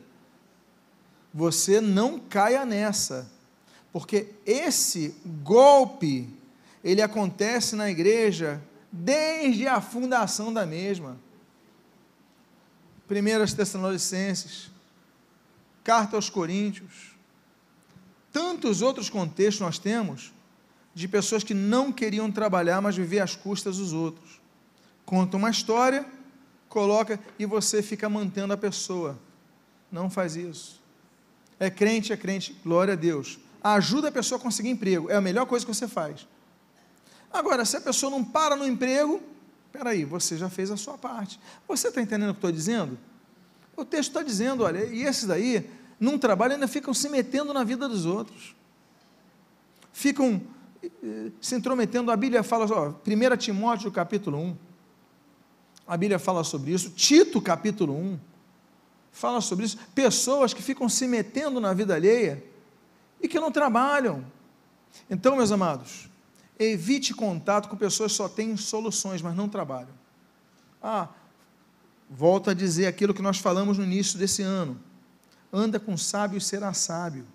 Você não caia nessa, porque esse golpe ele acontece na igreja desde a fundação da mesma. Primeiras Tessalonicenses, Carta aos Coríntios, tantos outros contextos nós temos de pessoas que não queriam trabalhar, mas viver às custas dos outros. Conta uma história, coloca e você fica mantendo a pessoa. Não faz isso. É crente, é crente, glória a Deus. Ajuda a pessoa a conseguir emprego, é a melhor coisa que você faz. Agora, se a pessoa não para no emprego, peraí, você já fez a sua parte. Você está entendendo o que estou dizendo? O texto está dizendo, olha, e esses daí, num trabalho, ainda ficam se metendo na vida dos outros. Ficam se intrometendo. A Bíblia fala, ó, 1 Timóteo capítulo 1, a Bíblia fala sobre isso, Tito capítulo 1, fala sobre isso. Pessoas que ficam se metendo na vida alheia e que não trabalham. Então, meus amados, Evite contato com pessoas que só têm soluções, mas não trabalham. Ah, volto a dizer aquilo que nós falamos no início desse ano. Anda com sábio e será sábio.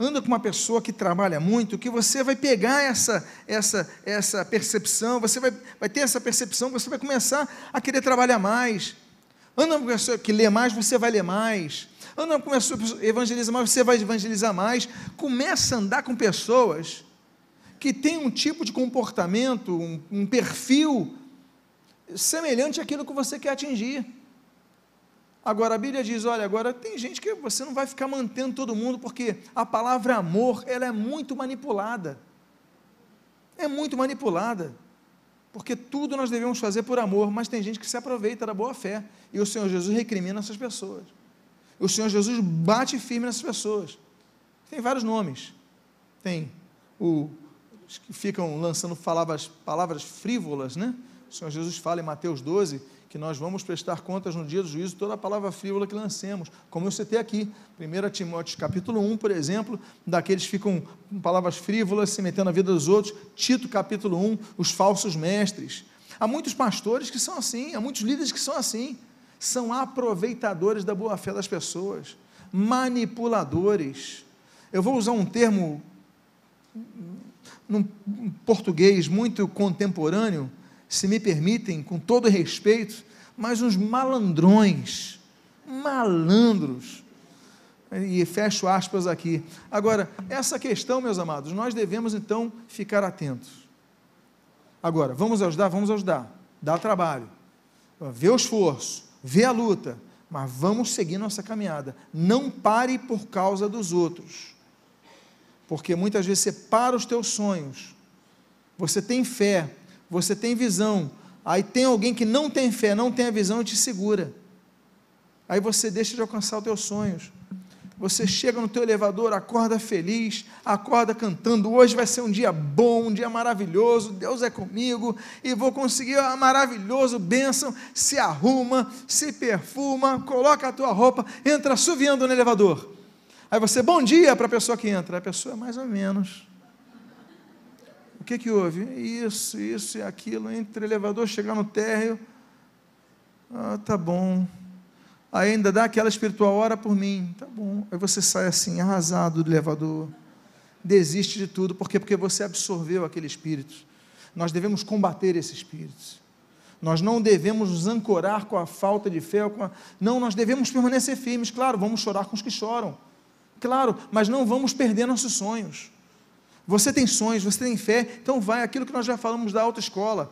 Anda com uma pessoa que trabalha muito, que você vai pegar essa, essa, essa percepção, você vai, vai ter essa percepção, você vai começar a querer trabalhar mais. Anda com uma pessoa que lê mais, você vai ler mais. Anda com uma pessoa que evangeliza mais, você vai evangelizar mais. Começa a andar com pessoas que tem um tipo de comportamento, um, um perfil semelhante àquilo que você quer atingir. Agora a Bíblia diz, olha, agora tem gente que você não vai ficar mantendo todo mundo, porque a palavra amor, ela é muito manipulada. É muito manipulada. Porque tudo nós devemos fazer por amor, mas tem gente que se aproveita da boa fé. E o Senhor Jesus recrimina essas pessoas. O Senhor Jesus bate firme nessas pessoas. Tem vários nomes. Tem o que ficam lançando palavras, palavras frívolas, né? O Senhor Jesus fala em Mateus 12 que nós vamos prestar contas no dia do juízo toda a palavra frívola que lancemos, como eu citei aqui, 1 Timóteo capítulo 1, por exemplo, daqueles que ficam com palavras frívolas, se metendo na vida dos outros, Tito capítulo 1, os falsos mestres. Há muitos pastores que são assim, há muitos líderes que são assim, são aproveitadores da boa-fé das pessoas, manipuladores. Eu vou usar um termo num português muito contemporâneo, se me permitem, com todo respeito, mas uns malandrões, malandros. E fecho aspas aqui. Agora, essa questão, meus amados, nós devemos então ficar atentos. Agora, vamos ajudar? Vamos ajudar. Dá trabalho. Vê o esforço, vê a luta, mas vamos seguir nossa caminhada. Não pare por causa dos outros. Porque muitas vezes você para os teus sonhos. Você tem fé, você tem visão, aí tem alguém que não tem fé, não tem a visão e te segura. Aí você deixa de alcançar os teus sonhos. Você chega no teu elevador, acorda feliz, acorda cantando. Hoje vai ser um dia bom, um dia maravilhoso. Deus é comigo e vou conseguir uma maravilhoso bênção. Se arruma, se perfuma, coloca a tua roupa, entra suviando no elevador. Aí você, bom dia para a pessoa que entra. A pessoa é mais ou menos que, que houve? Isso, isso e aquilo. Entre elevador, chegar no térreo. Ah, tá bom. Aí ainda dá aquela espiritual hora por mim. Tá bom. Aí você sai assim, arrasado do elevador. Desiste de tudo. Por quê? Porque você absorveu aquele espírito. Nós devemos combater esse espírito. Nós não devemos nos ancorar com a falta de fé. A... Não, nós devemos permanecer firmes. Claro, vamos chorar com os que choram. Claro, mas não vamos perder nossos sonhos. Você tem sonhos, você tem fé, então vai aquilo que nós já falamos da autoescola.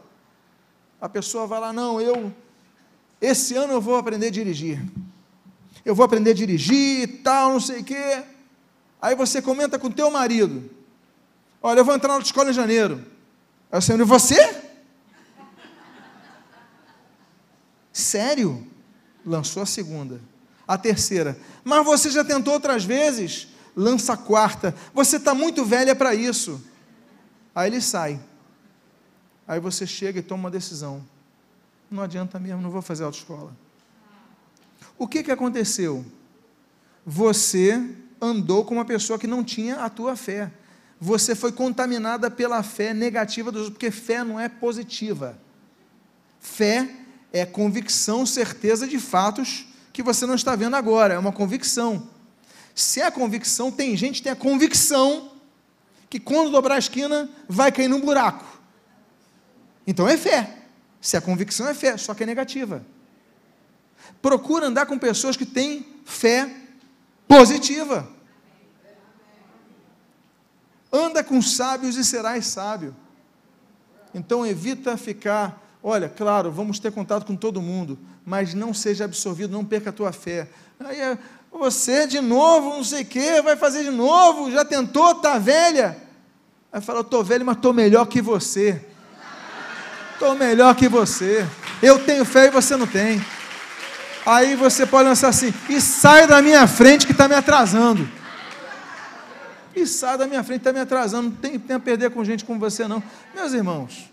A pessoa vai lá, não, eu esse ano eu vou aprender a dirigir. Eu vou aprender a dirigir e tal, não sei o quê. Aí você comenta com o teu marido. Olha, eu vou entrar na autoescola em janeiro. Aí você, você? Sério? Lançou a segunda. A terceira. Mas você já tentou outras vezes? Lança a quarta. Você está muito velha para isso. Aí ele sai. Aí você chega e toma uma decisão. Não adianta mesmo, não vou fazer autoescola. O que, que aconteceu? Você andou com uma pessoa que não tinha a tua fé. Você foi contaminada pela fé negativa dos outros, porque fé não é positiva. Fé é convicção, certeza de fatos que você não está vendo agora, é uma convicção. Se é a convicção, tem gente que tem a convicção que quando dobrar a esquina vai cair num buraco. Então é fé. Se a convicção é fé, só que é negativa. Procura andar com pessoas que têm fé positiva. Anda com sábios e serás sábio. Então evita ficar, olha, claro, vamos ter contato com todo mundo, mas não seja absorvido, não perca a tua fé. Aí é, você de novo, não sei o quê, vai fazer de novo, já tentou, está velha. Aí fala, estou velho, mas estou melhor que você. Estou melhor que você. Eu tenho fé e você não tem. Aí você pode lançar assim, e sai da minha frente que está me atrasando. E sai da minha frente, está me atrasando. Não tem tempo a perder com gente como você, não. Meus irmãos,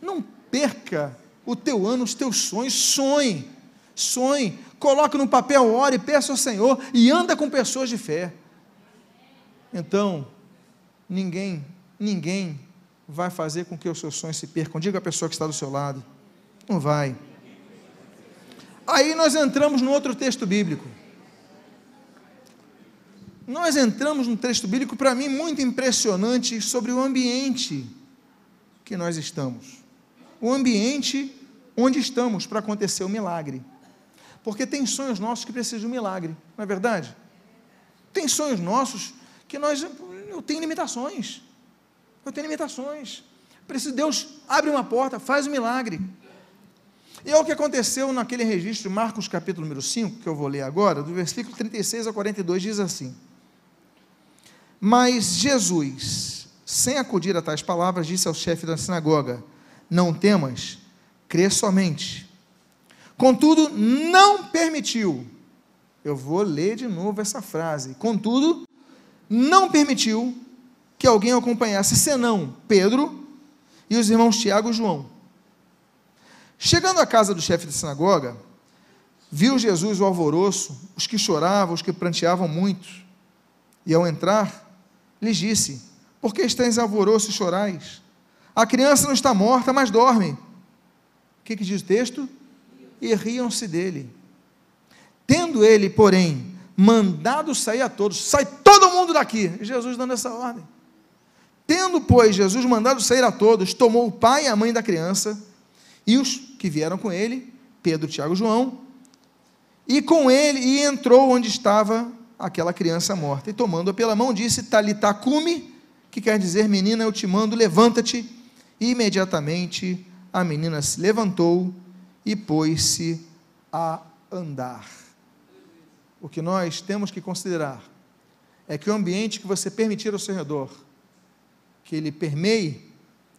não perca o teu ano, os teus sonhos, sonhe. Sonhe coloque no papel, ore, peça ao Senhor e anda com pessoas de fé. Então, ninguém, ninguém vai fazer com que os seus sonhos se percam. Diga a pessoa que está do seu lado. Não vai. Aí nós entramos no outro texto bíblico. Nós entramos num texto bíblico, para mim, muito impressionante sobre o ambiente que nós estamos. O ambiente onde estamos para acontecer o milagre. Porque tem sonhos nossos que precisam de um milagre, não é verdade? Tem sonhos nossos que nós, eu tenho limitações. Eu tenho limitações. Preciso, Deus abre uma porta, faz um milagre. E é o que aconteceu naquele registro, Marcos capítulo número 5, que eu vou ler agora, do versículo 36 a 42, diz assim: Mas Jesus, sem acudir a tais palavras, disse ao chefe da sinagoga: Não temas, crê somente. Contudo, não permitiu. Eu vou ler de novo essa frase. Contudo, não permitiu que alguém acompanhasse, senão Pedro e os irmãos Tiago e João. Chegando à casa do chefe da sinagoga, viu Jesus o alvoroço, os que choravam, os que pranteavam muito. E ao entrar, lhes disse: Por que estáis alvoroço e chorais? A criança não está morta, mas dorme. O que, que diz o texto? E riam-se dele. Tendo ele, porém, mandado sair a todos, sai todo mundo daqui. Jesus dando essa ordem. Tendo, pois, Jesus mandado sair a todos, tomou o pai e a mãe da criança e os que vieram com ele, Pedro, Tiago e João, e com ele, e entrou onde estava aquela criança morta, e tomando-a pela mão, disse, Talitacume, que quer dizer, menina, eu te mando, levanta-te, e imediatamente a menina se levantou e pôs-se a andar. O que nós temos que considerar é que o ambiente que você permitir ao seu redor, que ele permeie,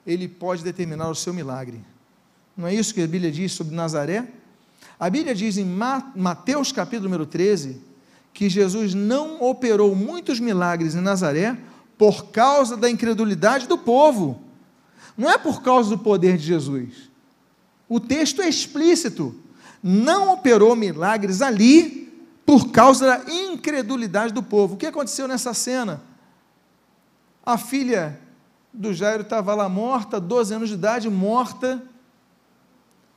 ele pode determinar o seu milagre. Não é isso que a Bíblia diz sobre Nazaré? A Bíblia diz em Mateus capítulo número 13 que Jesus não operou muitos milagres em Nazaré por causa da incredulidade do povo. Não é por causa do poder de Jesus. O texto é explícito. Não operou milagres ali por causa da incredulidade do povo. O que aconteceu nessa cena? A filha do Jairo estava lá morta, 12 anos de idade, morta.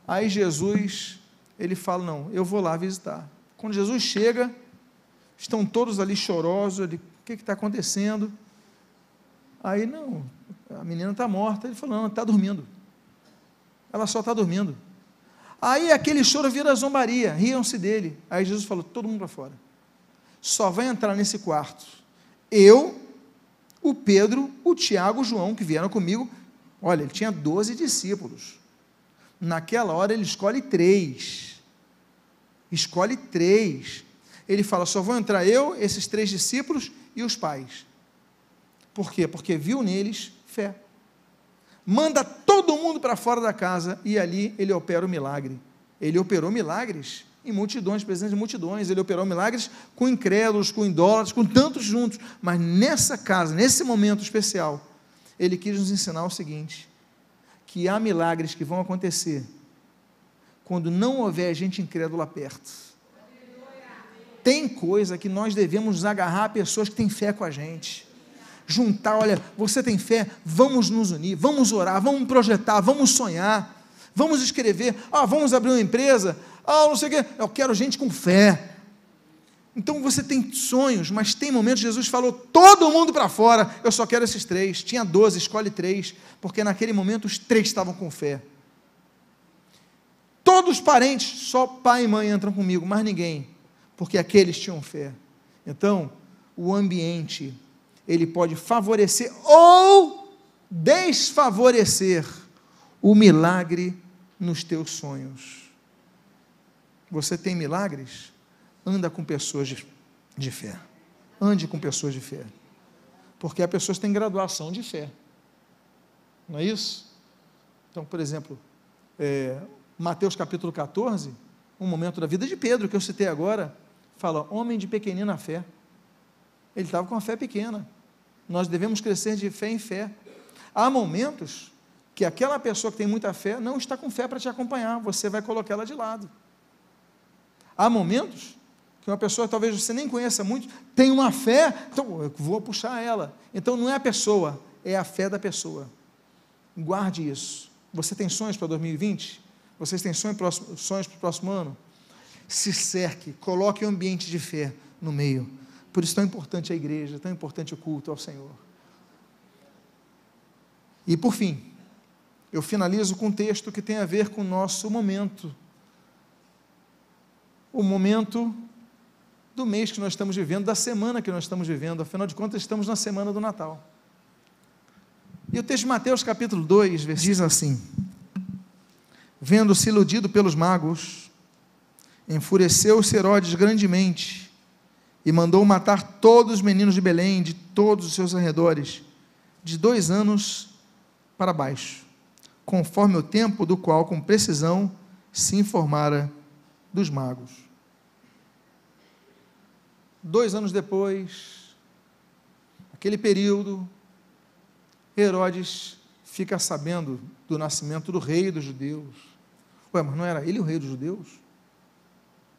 Aí Jesus, ele fala: Não, eu vou lá visitar. Quando Jesus chega, estão todos ali chorosos. Ele, o que está acontecendo? Aí, não, a menina está morta. Ele falou: Não, está dormindo. Ela só está dormindo. Aí aquele choro vira zombaria, riam-se dele. Aí Jesus falou: Todo mundo para fora. Só vai entrar nesse quarto eu o Pedro, o Tiago, o João, que vieram comigo. Olha, ele tinha 12 discípulos. Naquela hora ele escolhe três. Escolhe três. Ele fala: só vão entrar eu, esses três discípulos e os pais. Por quê? Porque viu neles fé. Manda todo mundo para fora da casa e ali ele opera o milagre. Ele operou milagres em multidões, presentes em multidões. Ele operou milagres com incrédulos, com idólatras, com tantos juntos. Mas nessa casa, nesse momento especial, ele quis nos ensinar o seguinte: que há milagres que vão acontecer quando não houver gente incrédula perto. Tem coisa que nós devemos agarrar pessoas que têm fé com a gente. Juntar, olha, você tem fé, vamos nos unir, vamos orar, vamos projetar, vamos sonhar, vamos escrever, ah, vamos abrir uma empresa, ah, não sei o quê. Eu quero gente com fé. Então você tem sonhos, mas tem momentos, Jesus falou todo mundo para fora, eu só quero esses três. Tinha doze, escolhe três, porque naquele momento os três estavam com fé. Todos os parentes, só pai e mãe entram comigo, mais ninguém, porque aqueles tinham fé. Então, o ambiente, ele pode favorecer ou desfavorecer o milagre nos teus sonhos. Você tem milagres? Anda com pessoas de, de fé. Ande com pessoas de fé. Porque as pessoas têm graduação de fé. Não é isso? Então, por exemplo, é, Mateus capítulo 14, um momento da vida de Pedro, que eu citei agora, fala: homem de pequenina fé. Ele estava com a fé pequena. Nós devemos crescer de fé em fé. Há momentos que aquela pessoa que tem muita fé não está com fé para te acompanhar, você vai colocá-la de lado. Há momentos que uma pessoa, talvez você nem conheça muito, tem uma fé, então eu vou puxar ela. Então não é a pessoa, é a fé da pessoa. Guarde isso. Você tem sonhos para 2020? Vocês têm sonhos para o próximo ano? Se cerque, coloque um ambiente de fé no meio. Por isso tão importante a igreja, tão importante o culto ao Senhor. E por fim, eu finalizo com um texto que tem a ver com o nosso momento o momento do mês que nós estamos vivendo, da semana que nós estamos vivendo, afinal de contas, estamos na semana do Natal. E o texto de Mateus, capítulo 2, diz assim: Vendo-se iludido pelos magos, enfureceu-se Herodes grandemente e mandou matar todos os meninos de Belém, de todos os seus arredores, de dois anos para baixo, conforme o tempo do qual, com precisão, se informara dos magos. Dois anos depois, aquele período, Herodes fica sabendo do nascimento do rei dos judeus. Ué, mas não era ele o rei dos judeus?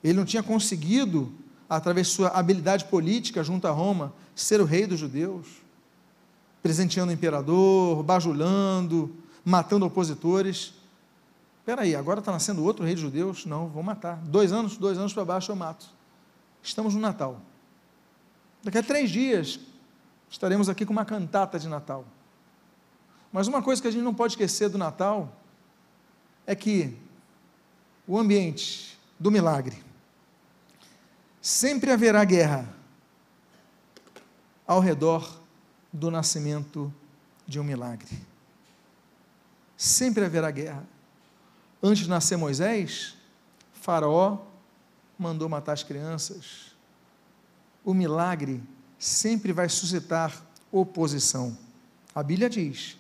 Ele não tinha conseguido, através de sua habilidade política junto a Roma, ser o rei dos judeus, presenteando o imperador, bajulando, matando opositores. Espera aí, agora está nascendo outro rei dos judeus? Não, vou matar. Dois anos, dois anos para baixo eu mato. Estamos no Natal. Daqui a três dias estaremos aqui com uma cantata de Natal. Mas uma coisa que a gente não pode esquecer do Natal é que o ambiente do milagre sempre haverá guerra ao redor do nascimento de um milagre. Sempre haverá guerra. Antes de nascer Moisés, Faraó mandou matar as crianças. O milagre sempre vai suscitar oposição. A Bíblia diz,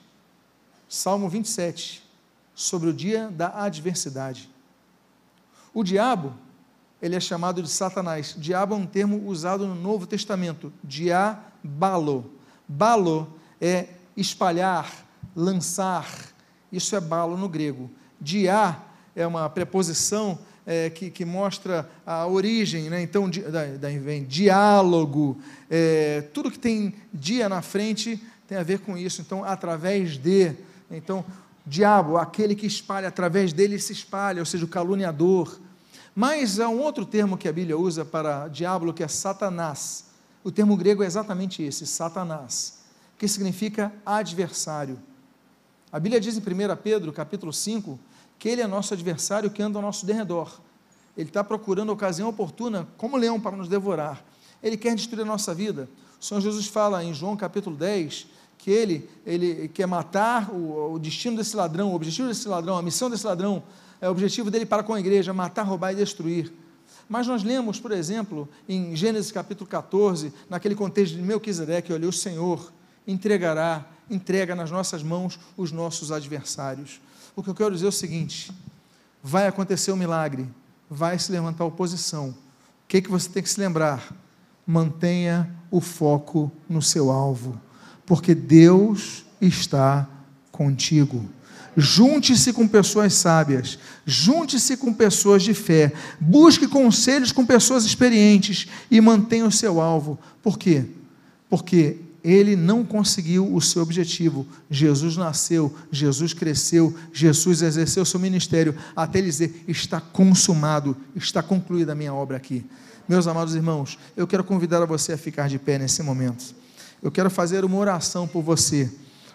Salmo 27, sobre o dia da adversidade. O diabo, ele é chamado de Satanás. Diabo é um termo usado no Novo Testamento. Diabalo. Balo é espalhar, lançar. Isso é balo no grego. Dia é uma preposição é, que, que, mostra a origem, né? então daí vem diálogo, é, tudo que tem dia na frente tem a ver com isso, então através de, então diabo, aquele que espalha, através dele se espalha, ou seja, o caluniador, mas há um outro termo que a Bíblia usa para diabo que é Satanás, o termo grego é exatamente esse, Satanás, que significa adversário, a Bíblia diz em 1 Pedro, capítulo 5, que ele é nosso adversário que anda ao nosso derredor. Ele está procurando a ocasião oportuna, como leão, para nos devorar. Ele quer destruir a nossa vida. O Senhor Jesus fala em João capítulo 10 que ele, ele quer matar o, o destino desse ladrão, o objetivo desse ladrão, a missão desse ladrão, é o objetivo dele para com a igreja, matar, roubar e destruir. Mas nós lemos, por exemplo, em Gênesis capítulo 14, naquele contexto de Melquisedeque, olha, o Senhor entregará, entrega nas nossas mãos os nossos adversários. O que eu quero dizer é o seguinte: vai acontecer um milagre, vai se levantar oposição. O que, que você tem que se lembrar? Mantenha o foco no seu alvo, porque Deus está contigo. Junte-se com pessoas sábias, junte-se com pessoas de fé, busque conselhos com pessoas experientes e mantenha o seu alvo. Por quê? Porque ele não conseguiu o seu objetivo. Jesus nasceu, Jesus cresceu, Jesus exerceu seu ministério, até ele dizer: está consumado, está concluída a minha obra aqui. Meus amados irmãos, eu quero convidar você a ficar de pé nesse momento. Eu quero fazer uma oração por você.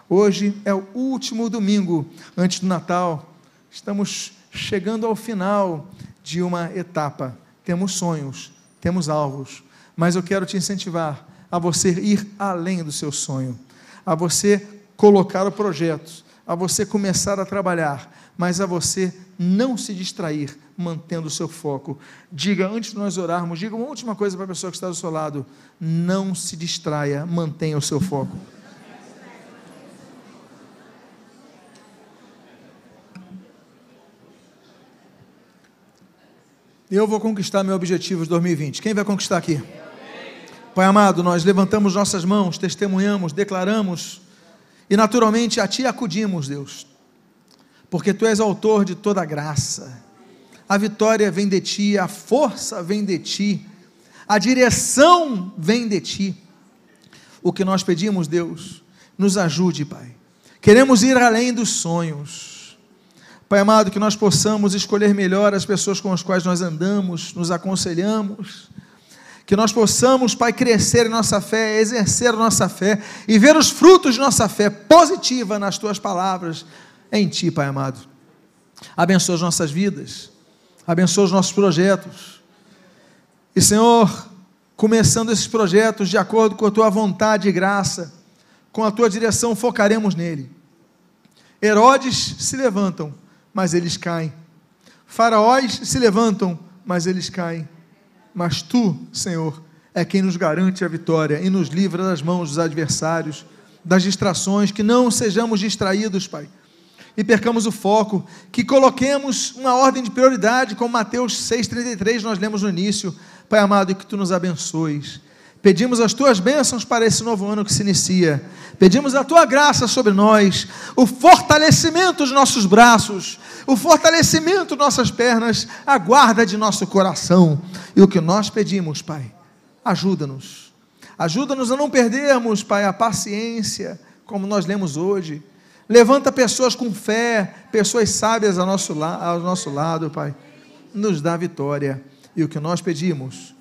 Hoje é o último domingo antes do Natal. Estamos chegando ao final de uma etapa. Temos sonhos, temos alvos, mas eu quero te incentivar a você ir além do seu sonho, a você colocar o projeto, a você começar a trabalhar, mas a você não se distrair, mantendo o seu foco. Diga, antes de nós orarmos, diga uma última coisa para a pessoa que está do seu lado: não se distraia, mantenha o seu foco. Eu vou conquistar meu objetivo de 2020. Quem vai conquistar aqui? Pai amado, nós levantamos nossas mãos, testemunhamos, declaramos e naturalmente a Ti acudimos, Deus, porque Tu és autor de toda graça. A vitória vem de Ti, a força vem de Ti, a direção vem de Ti. O que nós pedimos, Deus, nos ajude, Pai. Queremos ir além dos sonhos. Pai amado, que nós possamos escolher melhor as pessoas com as quais nós andamos, nos aconselhamos que nós possamos, Pai, crescer em nossa fé, exercer nossa fé e ver os frutos de nossa fé positiva nas tuas palavras em Ti, Pai amado. Abençoa as nossas vidas, abençoa os nossos projetos. E, Senhor, começando esses projetos de acordo com a Tua vontade e graça, com a Tua direção, focaremos nele. Herodes se levantam, mas eles caem. Faraós se levantam, mas eles caem mas tu, Senhor, é quem nos garante a vitória e nos livra das mãos dos adversários, das distrações, que não sejamos distraídos, Pai, e percamos o foco, que coloquemos uma ordem de prioridade, como Mateus 6,33 nós lemos no início, Pai amado, que tu nos abençoes. Pedimos as tuas bênçãos para esse novo ano que se inicia. Pedimos a tua graça sobre nós, o fortalecimento dos nossos braços, o fortalecimento de nossas pernas, a guarda de nosso coração. E o que nós pedimos, Pai, ajuda-nos. Ajuda-nos a não perdermos, Pai, a paciência, como nós lemos hoje. Levanta pessoas com fé, pessoas sábias ao nosso, ao nosso lado, Pai. Nos dá vitória. E o que nós pedimos,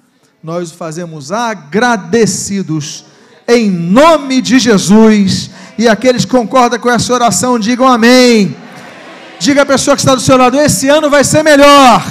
nós o fazemos agradecidos, em nome de Jesus. E aqueles que concordam com essa oração, digam amém. Diga à pessoa que está do seu lado: esse ano vai ser melhor.